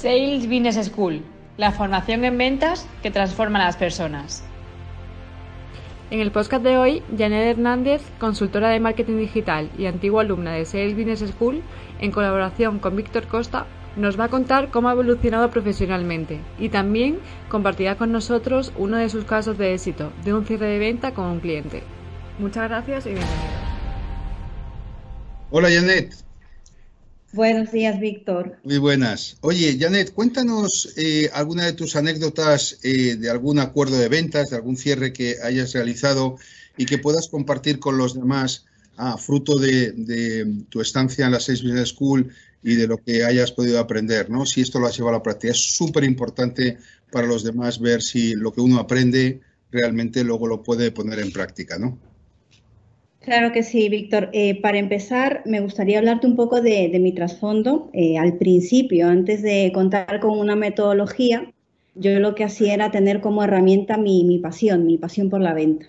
Sales Business School, la formación en ventas que transforma a las personas. En el podcast de hoy, Janet Hernández, consultora de marketing digital y antigua alumna de Sales Business School, en colaboración con Víctor Costa, nos va a contar cómo ha evolucionado profesionalmente y también compartirá con nosotros uno de sus casos de éxito de un cierre de venta con un cliente. Muchas gracias y bienvenido. Hola Janet. Buenos días, Víctor. Muy buenas. Oye, Janet, cuéntanos eh, alguna de tus anécdotas eh, de algún acuerdo de ventas, de algún cierre que hayas realizado y que puedas compartir con los demás a fruto de, tu estancia en la Sales Business School y de lo que hayas podido aprender, ¿no? Si esto lo has llevado a la práctica. Es súper importante para los demás ver si lo que uno aprende realmente luego lo puede poner en práctica, ¿no? Claro que sí, Víctor. Eh, para empezar, me gustaría hablarte un poco de, mi trasfondo. Eh, al principio, antes de contar con una metodología, yo lo que hacía era tener como herramienta mi, pasión, mi pasión por la venta.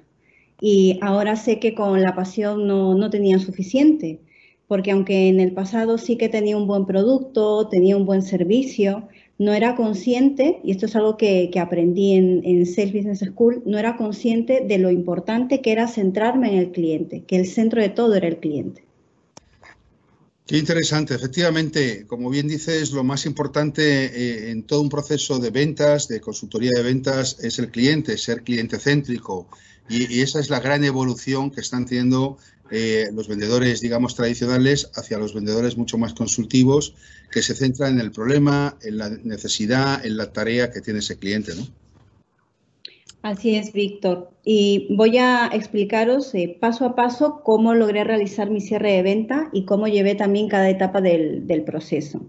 Y ahora sé que con la pasión no, no tenía suficiente, porque aunque en el pasado sí que tenía un buen producto, tenía un buen servicio, no era consciente, y esto es algo que, aprendí en, en Sales Business School, no era consciente de lo importante que era centrarme en el cliente, que el centro de todo era el cliente. Qué interesante. Efectivamente, como bien dices, lo más importante eh, en todo un proceso de ventas, de consultoría de ventas, es el cliente, ser cliente céntrico. Y, y esa es la gran evolución que están teniendo eh, los vendedores, digamos, tradicionales hacia los vendedores mucho más consultivos que se centran en el problema, en la necesidad, en la tarea que tiene ese cliente, ¿no? Así es, Víctor. Y voy a explicaros eh, paso a paso cómo logré realizar mi cierre de venta y cómo llevé también cada etapa del, proceso.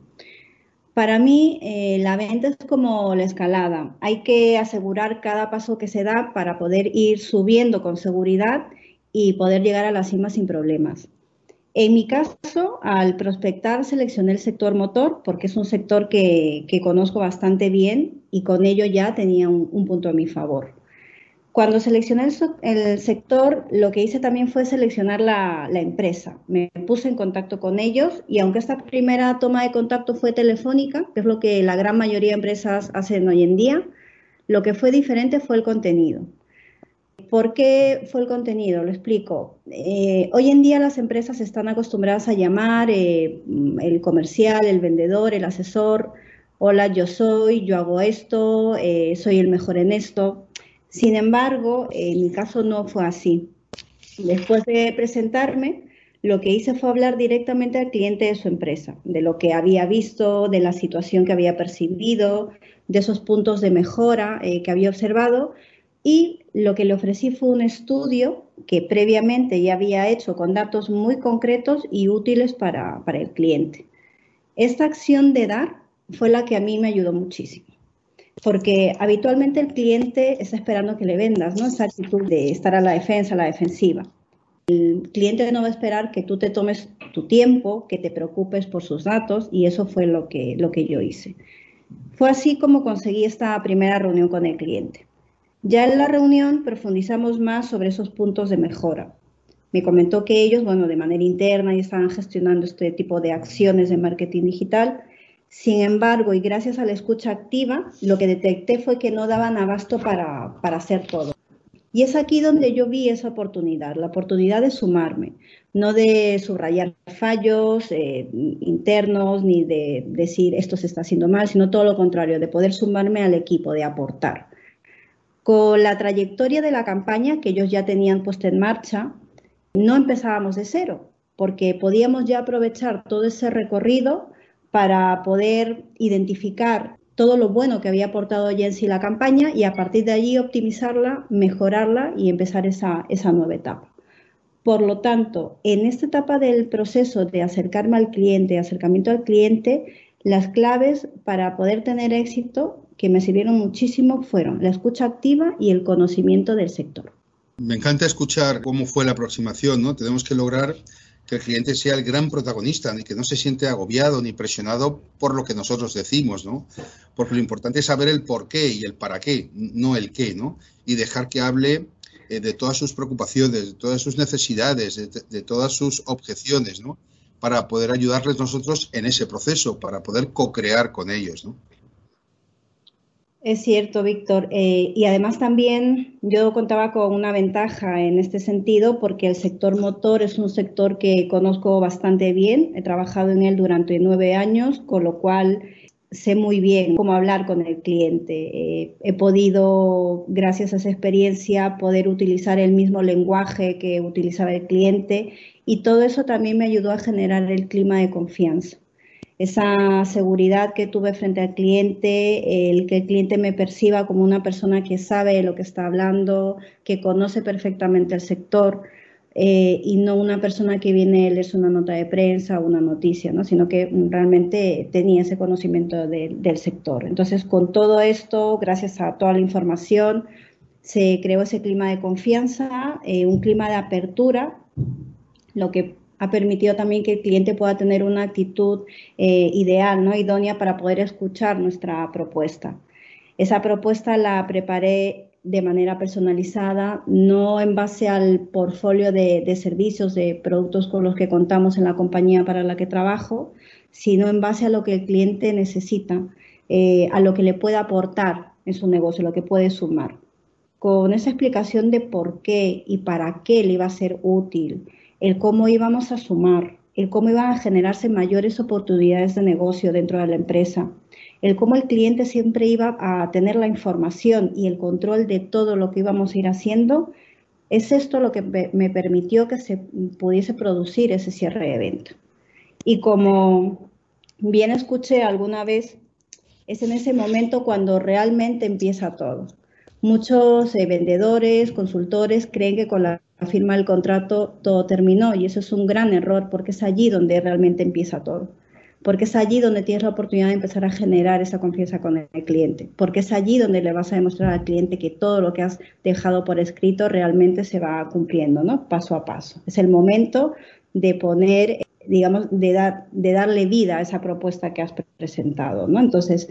Para mí, eh, la venta es como la escalada. Hay que asegurar cada paso que se da para poder ir subiendo con seguridad y poder llegar a la cima sin problemas. En mi caso, al prospectar, seleccioné el sector motor porque es un sector que, conozco bastante bien y con ello ya tenía un, punto a mi favor. Cuando seleccioné el, sector, lo que hice también fue seleccionar la, la, empresa. Me puse en contacto con ellos y aunque esta primera toma de contacto fue telefónica, que es lo que la gran mayoría de empresas hacen hoy en día, lo que fue diferente fue el contenido. ¿Por qué fue el contenido? Lo explico. Eh, hoy en día las empresas están acostumbradas a llamar eh, el comercial, el vendedor, el asesor, hola, yo soy, yo hago esto, eh, soy el mejor en esto. Sin embargo, en mi caso no fue así. Después de presentarme, lo que hice fue hablar directamente al cliente de su empresa, de lo que había visto, de la situación que había percibido, de esos puntos de mejora que había observado y lo que le ofrecí fue un estudio que previamente ya había hecho con datos muy concretos y útiles para, el cliente. Esta acción de dar fue la que a mí me ayudó muchísimo, porque habitualmente el cliente está esperando que le vendas, ¿no? Esa actitud de estar a la defensa, a la defensiva. El cliente no va a esperar que tú te tomes tu tiempo, que te preocupes por sus datos y eso fue lo que, lo que yo hice. Fue así como conseguí esta primera reunión con el cliente. Ya en la reunión profundizamos más sobre esos puntos de mejora. Me comentó que ellos, bueno, de manera interna estaban gestionando este tipo de acciones de marketing digital. Sin embargo, y gracias a la escucha activa, lo que detecté fue que no daban abasto para, hacer todo. Y es aquí donde yo vi esa oportunidad, la oportunidad de sumarme, no de subrayar fallos eh, internos ni de decir esto se está haciendo mal, sino todo lo contrario, de poder sumarme al equipo, de aportar. Con la trayectoria de la campaña que ellos ya tenían puesta en marcha, no empezábamos de cero, porque podíamos ya aprovechar todo ese recorrido para poder identificar todo lo bueno que había aportado ya en sí la campaña y a partir de allí optimizarla, mejorarla y empezar esa, esa nueva etapa. Por lo tanto, en esta etapa del proceso de acercarme al cliente, acercamiento al cliente, las claves para poder tener éxito que me sirvieron muchísimo fueron la escucha activa y el conocimiento del sector. Me encanta escuchar cómo fue la aproximación, ¿no? Tenemos que lograr que el cliente sea el gran protagonista, ni que no se siente agobiado ni presionado por lo que nosotros decimos, ¿no? Porque lo importante es saber el por qué y el para qué, no el qué, ¿no? Y dejar que hable eh, de todas sus preocupaciones, de todas sus necesidades, de, de todas sus objeciones, ¿no? Para poder ayudarles nosotros en ese proceso, para poder co-crear con ellos, ¿no? Es cierto, Víctor. Eh, y además también yo contaba con una ventaja en este sentido porque el sector motor es un sector que conozco bastante bien. He trabajado en él durante nueve años, con lo cual sé muy bien cómo hablar con el cliente. Eh, he podido, gracias a esa experiencia, poder utilizar el mismo lenguaje que utilizaba el cliente y todo eso también me ayudó a generar el clima de confianza esa seguridad que tuve frente al cliente, el que el cliente me perciba como una persona que sabe lo que está hablando, que conoce perfectamente el sector eh, y no una persona que viene a leerse una nota de prensa o una noticia, ¿no? sino que realmente tenía ese conocimiento del sector. Entonces, con todo esto, gracias a toda la información, se creó ese clima de confianza, eh, un clima de apertura, lo que ha permitido también que el cliente pueda tener una actitud eh, ideal, ¿no? idónea para poder escuchar nuestra propuesta. Esa propuesta la preparé de manera personalizada, no en base al portfolio de, servicios, de productos con los que contamos en la compañía para la que trabajo, sino en base a lo que el cliente necesita, eh, a lo que le puede aportar en su negocio, lo que puede sumar. Con esa explicación de por qué y para qué le iba a ser útil, el cómo íbamos a sumar, el cómo iban a generarse mayores oportunidades de negocio dentro de la empresa, el cómo el cliente siempre iba a tener la información y el control de todo lo que íbamos a ir haciendo, es esto lo que me permitió que se pudiese producir ese cierre de venta. Y como bien escuché alguna vez, es en ese momento cuando realmente empieza todo. Muchos eh, vendedores, consultores creen que con la firma del contrato todo terminó y eso es un gran error porque es allí donde realmente empieza todo. Porque es allí donde tienes la oportunidad de empezar a generar esa confianza con el cliente. Porque es allí donde le vas a demostrar al cliente que todo lo que has dejado por escrito realmente se va cumpliendo, ¿no? Paso a paso. Es el momento de poner, digamos, de, dar, de darle vida a esa propuesta que has presentado, ¿no? Entonces,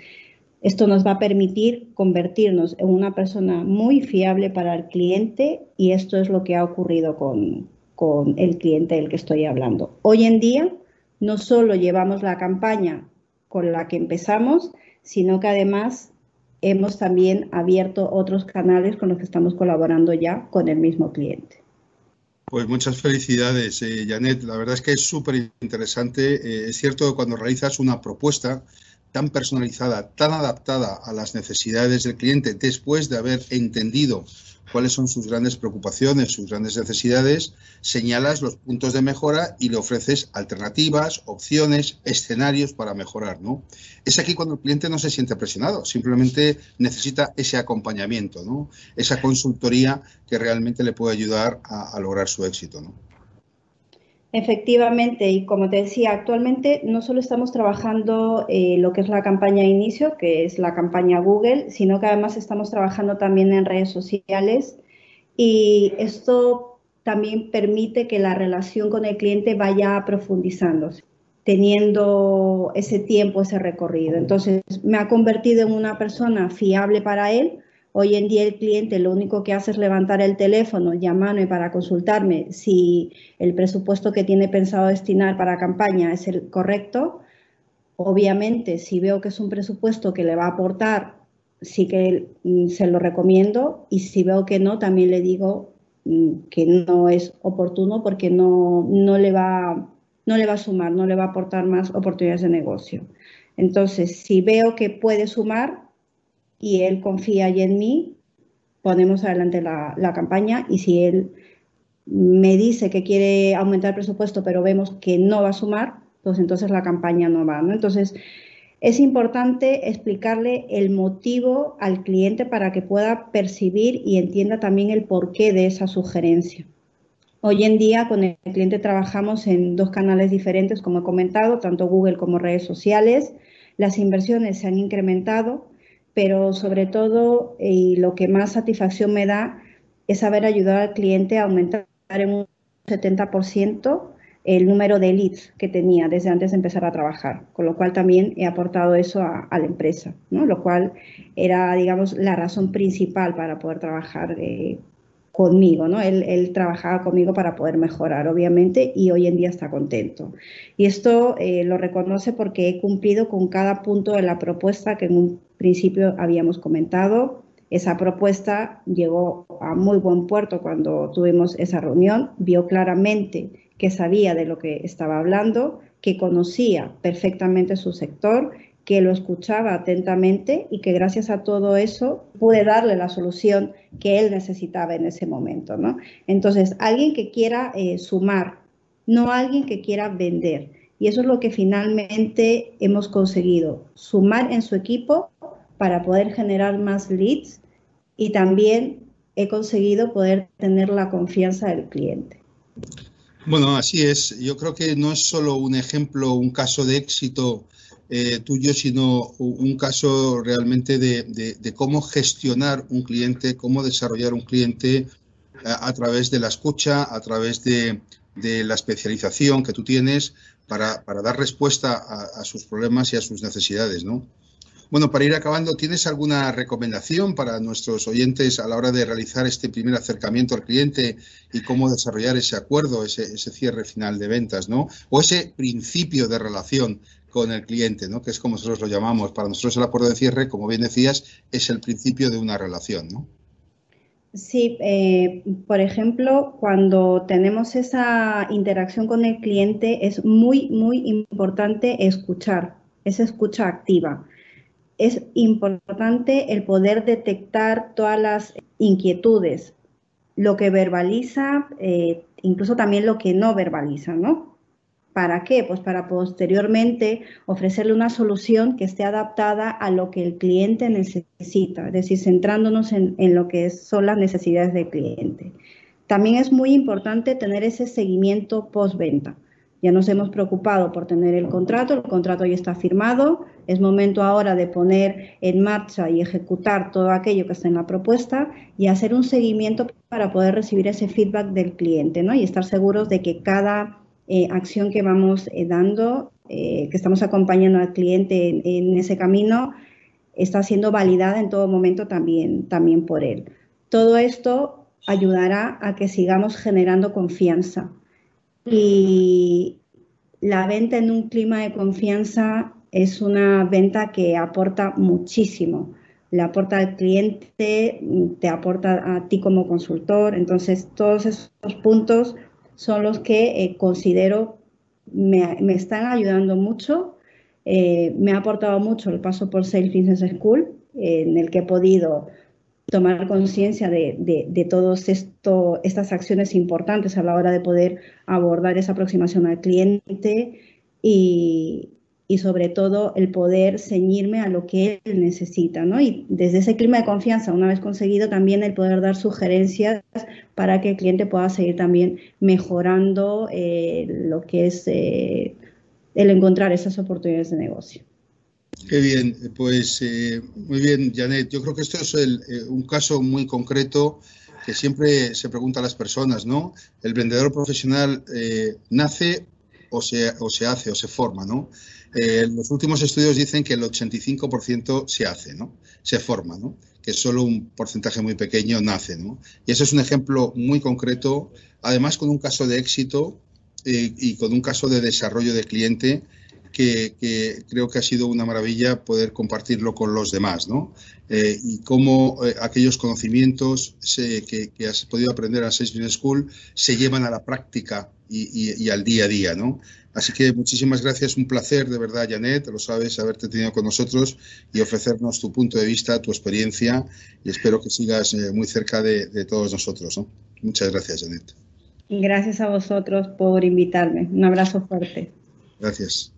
esto nos va a permitir convertirnos en una persona muy fiable para el cliente y esto es lo que ha ocurrido con, el cliente del que estoy hablando. Hoy en día no solo llevamos la campaña con la que empezamos, sino que además hemos también abierto otros canales con los que estamos colaborando ya con el mismo cliente. Pues muchas felicidades, eh, Janet. La verdad es que es súper interesante. Eh, es cierto que cuando realizas una propuesta, tan personalizada, tan adaptada a las necesidades del cliente después de haber entendido cuáles son sus grandes preocupaciones, sus grandes necesidades, señalas los puntos de mejora y le ofreces alternativas, opciones, escenarios para mejorar, ¿no? Es aquí cuando el cliente no se siente presionado, simplemente necesita ese acompañamiento. Esa consultoría que realmente le puede ayudar a, a lograr su éxito, ¿no? Efectivamente, y como te decía, actualmente no solo estamos trabajando eh, lo que es la campaña inicio, que es la campaña Google, sino que además estamos trabajando también en redes sociales y esto también permite que la relación con el cliente vaya profundizándose, teniendo ese tiempo, ese recorrido. Entonces, me ha convertido en una persona fiable para él Hoy en día el cliente lo único que hace es levantar el teléfono, llamarme para consultarme si el presupuesto que tiene pensado destinar para campaña es el correcto. Obviamente, si veo que es un presupuesto que le va a aportar, sí que mm, se lo recomiendo y si veo que no, también le digo mm, que no es oportuno porque no, no, le va, no le va a sumar, no le va a aportar más oportunidades de negocio. Entonces, si veo que puede sumar, y él confía y en mí, ponemos adelante la, campaña y si él me dice que quiere aumentar el presupuesto, pero vemos que no va a sumar, pues entonces la campaña no va. ¿no? Entonces, es importante explicarle el motivo al cliente para que pueda percibir y entienda también el porqué de esa sugerencia. Hoy en día con el cliente trabajamos en dos canales diferentes, como he comentado, tanto Google como redes sociales. Las inversiones se han incrementado, pero sobre todo, y lo que más satisfacción me da, es haber ayudado al cliente a aumentar en un 70% el número de leads que tenía desde antes de empezar a trabajar, con lo cual también he aportado eso a, la empresa, ¿no? lo cual era, digamos, la razón principal para poder trabajar eh, conmigo, ¿no? Él, trabajaba conmigo para poder mejorar, obviamente, y hoy en día está contento. Y esto eh, lo reconoce porque he cumplido con cada punto de la propuesta que en un principio habíamos comentado. Esa propuesta llegó a muy buen puerto cuando tuvimos esa reunión, vio claramente que sabía de lo que estaba hablando, que conocía perfectamente su sector que lo escuchaba atentamente y que gracias a todo eso pude darle la solución que él necesitaba en ese momento, ¿no? Entonces, alguien que quiera eh, sumar, no alguien que quiera vender. Y eso es lo que finalmente hemos conseguido, sumar en su equipo para poder generar más leads y también he conseguido poder tener la confianza del cliente. Bueno, así es. Yo creo que no es solo un ejemplo, un caso de éxito eh, tuyo, sino un caso realmente de, cómo gestionar un cliente, cómo desarrollar un cliente eh, a, través de la escucha, a través de, la especialización que tú tienes para, dar respuesta a, sus problemas y a sus necesidades, ¿no? Bueno, para ir acabando, ¿tienes alguna recomendación para nuestros oyentes a la hora de realizar este primer acercamiento al cliente y cómo desarrollar ese acuerdo, ese, ese cierre final de ventas, ¿no? O ese principio de relación con el cliente, ¿no? que es como nosotros lo llamamos. Para nosotros el acuerdo de cierre, como bien decías, es el principio de una relación. ¿no? Sí, eh, por ejemplo, cuando tenemos esa interacción con el cliente, es muy, muy importante escuchar, esa escucha activa. Es importante el poder detectar todas las inquietudes, lo que verbaliza, eh, incluso también lo que no verbaliza, ¿no? ¿Para qué? Pues para posteriormente ofrecerle una solución que esté adaptada a lo que el cliente necesita, es decir, centrándonos en, lo que son las necesidades del cliente. También es muy importante tener ese seguimiento postventa. Ya nos hemos preocupado por tener el contrato, el contrato ya está firmado, es momento ahora de poner en marcha y ejecutar todo aquello que está en la propuesta y hacer un seguimiento para poder recibir ese feedback del cliente ¿no? y estar seguros de que cada eh, acción que vamos eh, dando, eh, que estamos acompañando al cliente en, ese camino, está siendo validada en todo momento también, también por él. Todo esto ayudará a que sigamos generando confianza. Y la venta en un clima de confianza es una venta que aporta muchísimo. Le aporta al cliente, te aporta a ti como consultor. Entonces, todos esos puntos son los que eh, considero me, están ayudando mucho. Eh, me ha aportado mucho el paso por Sales Business School, en el que he podido tomar conciencia de, de, de todas estas acciones importantes a la hora de poder abordar esa aproximación al cliente y, y sobre todo el poder ceñirme a lo que él necesita, ¿no? Y desde ese clima de confianza, una vez conseguido, también el poder dar sugerencias para que el cliente pueda seguir también mejorando eh, lo que es eh, el encontrar esas oportunidades de negocio. Qué bien, pues eh, muy bien, Janet. Yo creo que esto es un caso muy concreto que siempre se pregunta a las personas, ¿no? El vendedor profesional nace o se, o se hace o se forma, ¿no? Eh, los últimos estudios dicen que el 85% se hace, ¿no? Se forma, ¿no? Que solo un porcentaje muy pequeño nace, ¿no? Y eso es un ejemplo muy concreto, además con un caso de éxito eh, y con un caso de desarrollo de cliente que, creo que ha sido una maravilla poder compartirlo con los demás, ¿no? Eh, y cómo aquellos conocimientos que, has podido aprender a Sales Business School se llevan a la práctica y, y, al día a día, ¿no? Así que muchísimas gracias, un placer de verdad, Janet, lo sabes, haberte tenido con nosotros y ofrecernos tu punto de vista, tu experiencia y espero que sigas eh, muy cerca de, todos nosotros. Muchas gracias, Janet. Gracias a vosotros por invitarme. Un abrazo fuerte. Gracias.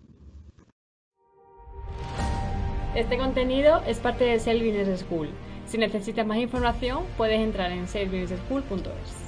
Este contenido es parte de Sales Business School. Si necesitas más información, puedes entrar en salesbusinessschool.es.